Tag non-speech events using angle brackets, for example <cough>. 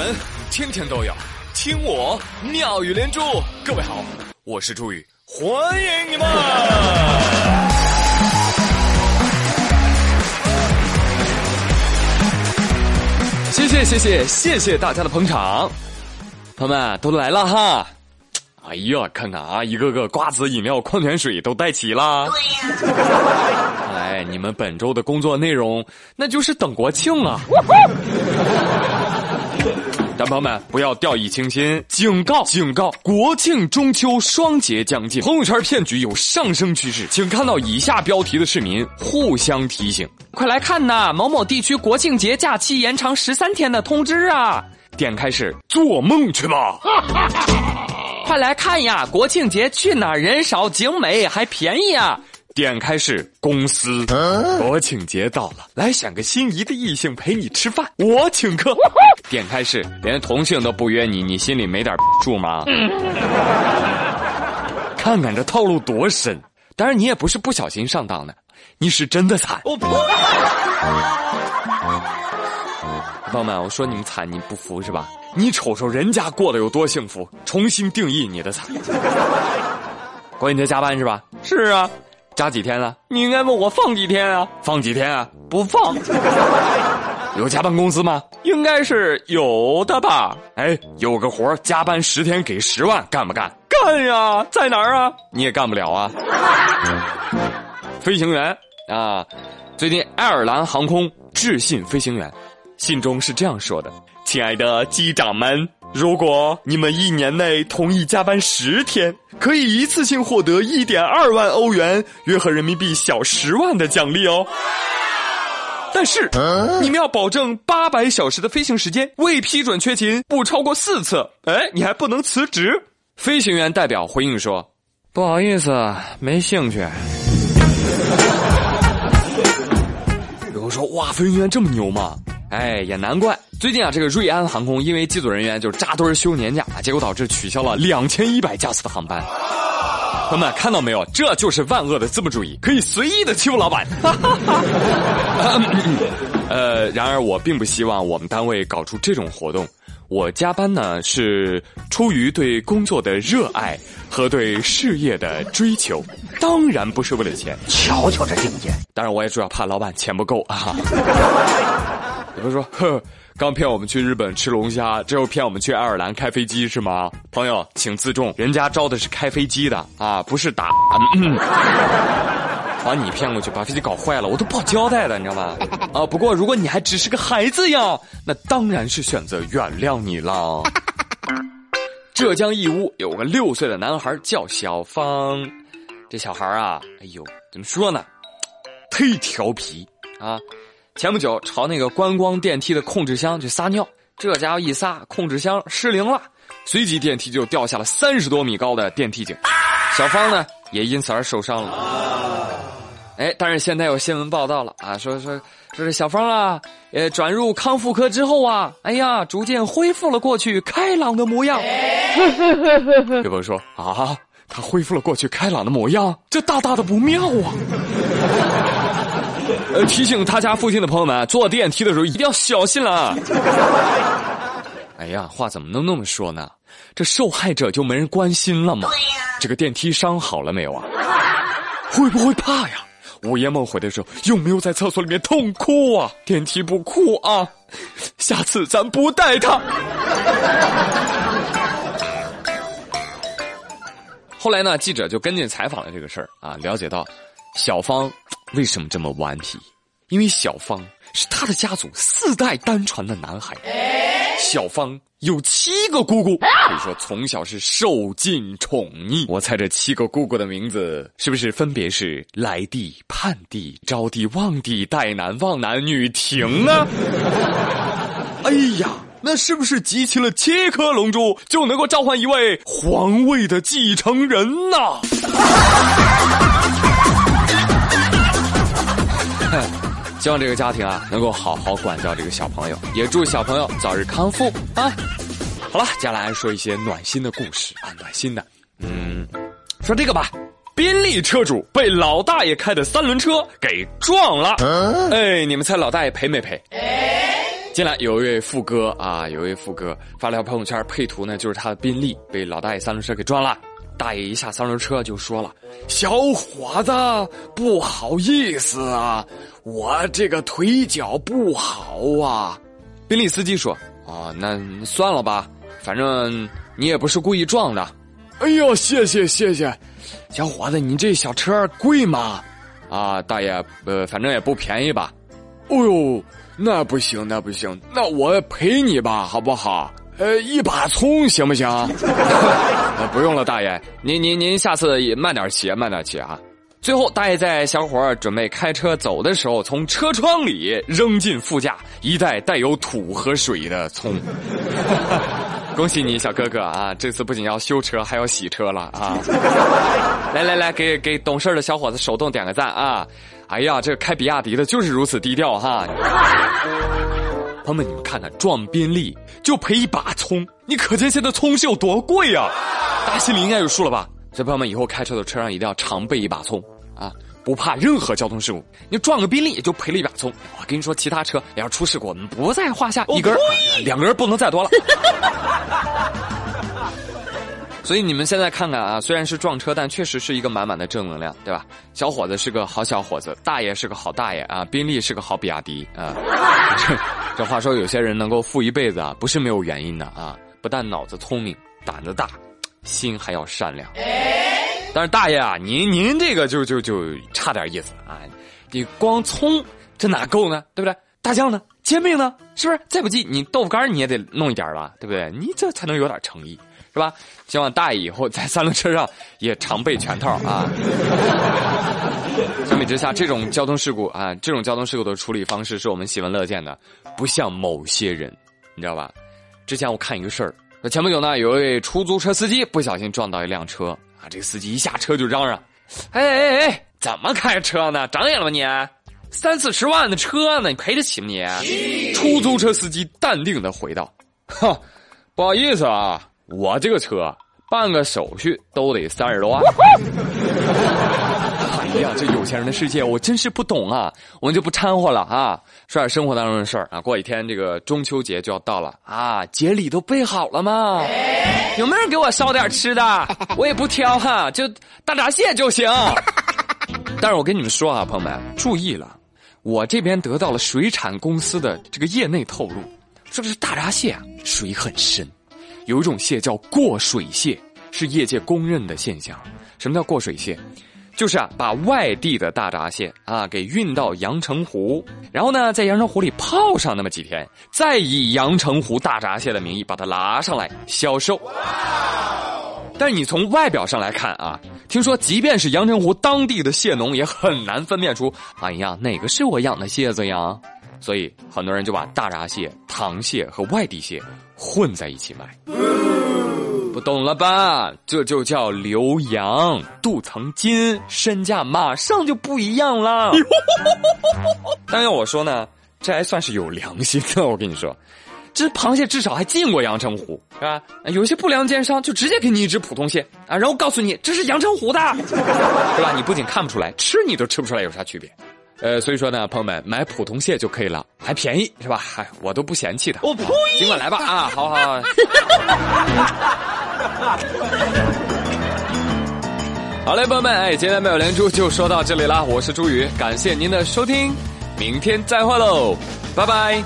闻天天都有，听我妙语连珠。各位好，我是朱宇，欢迎你们！谢谢谢谢谢谢大家的捧场，朋友们都来了哈！哎呀，看看啊，一个个瓜子、饮料、矿泉水都带齐了。对呀，看来你们本周的工作内容那就是等国庆啊。<laughs> 但朋友们不要掉以轻心，警告警告！国庆中秋双节将近，朋友圈骗局有上升趋势，请看到以下标题的市民互相提醒：快来看呐，某某地区国庆节假期延长十三天的通知啊！点开是做梦去吧！<laughs> 快来看呀，国庆节去哪儿人少景美还便宜啊！点开是公司，国庆节到了，来选个心仪的异性陪你吃饭，我请客。点开是连同性都不约你，你心里没点数吗？看看这套路多深，当然你也不是不小心上当的，你是真的惨。我不朋友们，我说你们惨，你不服是吧？你瞅瞅人家过得有多幸福，重新定义你的惨。国庆节加班是吧？是啊。加几天了？你应该问我放几天啊？放几天啊？不放。<laughs> 有加班工资吗？应该是有的吧。哎，有个活加班十天给十万，干不干？干呀！在哪儿啊？你也干不了啊。飞行员啊，最近爱尔兰航空致信飞行员，信中是这样说的：“亲爱的机长们。”如果你们一年内同意加班十天，可以一次性获得一点二万欧元，约合人民币小十万的奖励哦。但是，你们要保证八百小时的飞行时间，未批准缺勤不超过四次。哎，你还不能辞职。飞行员代表回应说：“不好意思，没兴趣。<laughs> ”有人说：“哇，飞行员这么牛吗？”哎，也难怪。最近啊，这个瑞安航空因为机组人员就扎堆休年假，结果导致取消了两千一百架次的航班。朋友们看到没有？这就是万恶的资本主义，可以随意的欺负老板。<laughs> 呃，然而我并不希望我们单位搞出这种活动。我加班呢是出于对工作的热爱和对事业的追求，当然不是为了钱。瞧瞧这境界！当然我也主要怕老板钱不够啊。有人说，呵。刚骗我们去日本吃龙虾，这又骗我们去爱尔兰开飞机是吗？朋友，请自重，人家招的是开飞机的啊，不是打。把你骗过去，把飞机搞坏了，我都不好交代的，你知道吗？啊，不过如果你还只是个孩子呀，那当然是选择原谅你了。<laughs> 浙江义乌有个六岁的男孩叫小芳，这小孩啊，哎呦，怎么说呢？忒调皮啊。前不久朝那个观光电梯的控制箱去撒尿，这家伙一撒，控制箱失灵了，随即电梯就掉下了三十多米高的电梯井，小芳呢也因此而受伤了。哎，但是现在有新闻报道了啊，说说说这小芳啊，呃，转入康复科之后啊，哎呀，逐渐恢复了过去开朗的模样。<laughs> 有朋友说啊，他恢复了过去开朗的模样，这大大的不妙啊。呃，提醒他家附近的朋友们，坐电梯的时候一定要小心了啊！<laughs> 哎呀，话怎么能那么说呢？这受害者就没人关心了吗？这个电梯伤好了没有啊？会不会怕呀？午夜梦回的时候有没有在厕所里面痛哭啊？电梯不哭啊？下次咱不带他。<laughs> 后来呢，记者就跟进采访了这个事儿啊，了解到小芳。为什么这么顽皮？因为小芳是他的家族四代单传的男孩。小芳有七个姑姑，可以说从小是受尽宠溺。我猜这七个姑姑的名字是不是分别是来帝、盼帝、招帝、望帝、代男、望男、女婷呢？<laughs> 哎呀，那是不是集齐了七颗龙珠就能够召唤一位皇位的继承人呢？希望这个家庭啊能够好好管教这个小朋友，也祝小朋友早日康复啊！好了，接下来说一些暖心的故事啊，暖心的，嗯，说这个吧，宾利车主被老大爷开的三轮车给撞了，哎，你们猜老大爷赔没赔？进来有一位富哥啊，有一位富哥发了条朋友圈，配图呢就是他的宾利被老大爷三轮车给撞了。大爷一下三轮车就说了：“小伙子，不好意思啊，我这个腿脚不好啊。”宾利司机说：“啊，那算了吧，反正你也不是故意撞的。”哎呦，谢谢谢谢，小伙子，你这小车贵吗？啊，大爷，呃，反正也不便宜吧。哦呦。那不行，那不行，那我赔你吧，好不好？呃，一把葱行不行？<laughs> 不用了，大爷，您您您下次也慢点骑，慢点骑啊。最后，大爷在小伙准备开车走的时候，从车窗里扔进副驾一袋带有土和水的葱。<laughs> 恭喜你，小哥哥啊！这次不仅要修车，还要洗车了啊！来来来，给给懂事的小伙子手动点个赞啊！哎呀，这开比亚迪的就是如此低调哈！朋友们，你们看看，撞宾利就赔一把葱，你可见现在葱是有多贵呀？大家心里应该有数了吧？所以朋友们，以后开车的车上一定要常备一把葱啊，不怕任何交通事故。你撞个宾利也就赔了一把葱，我跟你说，其他车要是出事故，我们不在话下，一根、两根不能再多了。所以你们现在看看啊，虽然是撞车，但确实是一个满满的正能量，对吧？小伙子是个好小伙子，大爷是个好大爷啊，宾利是个好比亚迪啊。<laughs> 这这话说，有些人能够富一辈子啊，不是没有原因的啊。不但脑子聪明，胆子大，心还要善良。但是大爷啊，您您这个就就就差点意思啊！你光葱这哪够呢？对不对？大酱呢？煎饼呢？是不是？再不济你豆腐干你也得弄一点吧？对不对？你这才能有点诚意。是吧？希望大爷以后在三轮车上也常备全套啊。相比之下，这种交通事故啊，这种交通事故的处理方式是我们喜闻乐见的，不像某些人，你知道吧？之前我看一个事儿，那前不久呢，有一位出租车司机不小心撞到一辆车啊，这个司机一下车就嚷嚷：“哎哎哎，怎么开车呢？长眼了吧你？三四十万的车呢，你赔得起吗你？”出租车司机淡定的回道：“哈，不好意思啊。”我这个车办个手续都得三十多万。<laughs> 哎呀，这有钱人的世界我真是不懂啊！我们就不掺和了啊，说点生活当中的事儿啊。过几天这个中秋节就要到了啊，节礼都备好了吗？有没有人给我烧点吃的？我也不挑哈，就大闸蟹就行。<laughs> 但是我跟你们说啊，朋友们注意了，我这边得到了水产公司的这个业内透露，说是大闸蟹啊，水很深。有一种蟹叫过水蟹，是业界公认的现象。什么叫过水蟹？就是啊，把外地的大闸蟹啊给运到阳澄湖，然后呢，在阳澄湖里泡上那么几天，再以阳澄湖大闸蟹的名义把它拿上来销售。但你从外表上来看啊，听说即便是阳澄湖当地的蟹农也很难分辨出，哎呀，哪个是我养的蟹子呀？所以很多人就把大闸蟹、塘蟹和外地蟹混在一起卖，不懂了吧？这就叫留洋，镀层金，身价马上就不一样了。<laughs> 但要我说呢，这还算是有良心的。我跟你说，这螃蟹至少还进过阳澄湖，是吧？有些不良奸商就直接给你一只普通蟹啊，然后告诉你这是阳澄湖的，<laughs> 是吧？你不仅看不出来，吃你都吃不出来有啥区别。呃，所以说呢，朋友们买普通蟹就可以了，还便宜是吧？嗨，我都不嫌弃它。我呸！尽管来吧啊，好好。好 <laughs> <laughs> 好嘞，朋友们，哎，今天妙有连珠就说到这里啦，我是朱宇，感谢您的收听，明天再会喽，拜拜。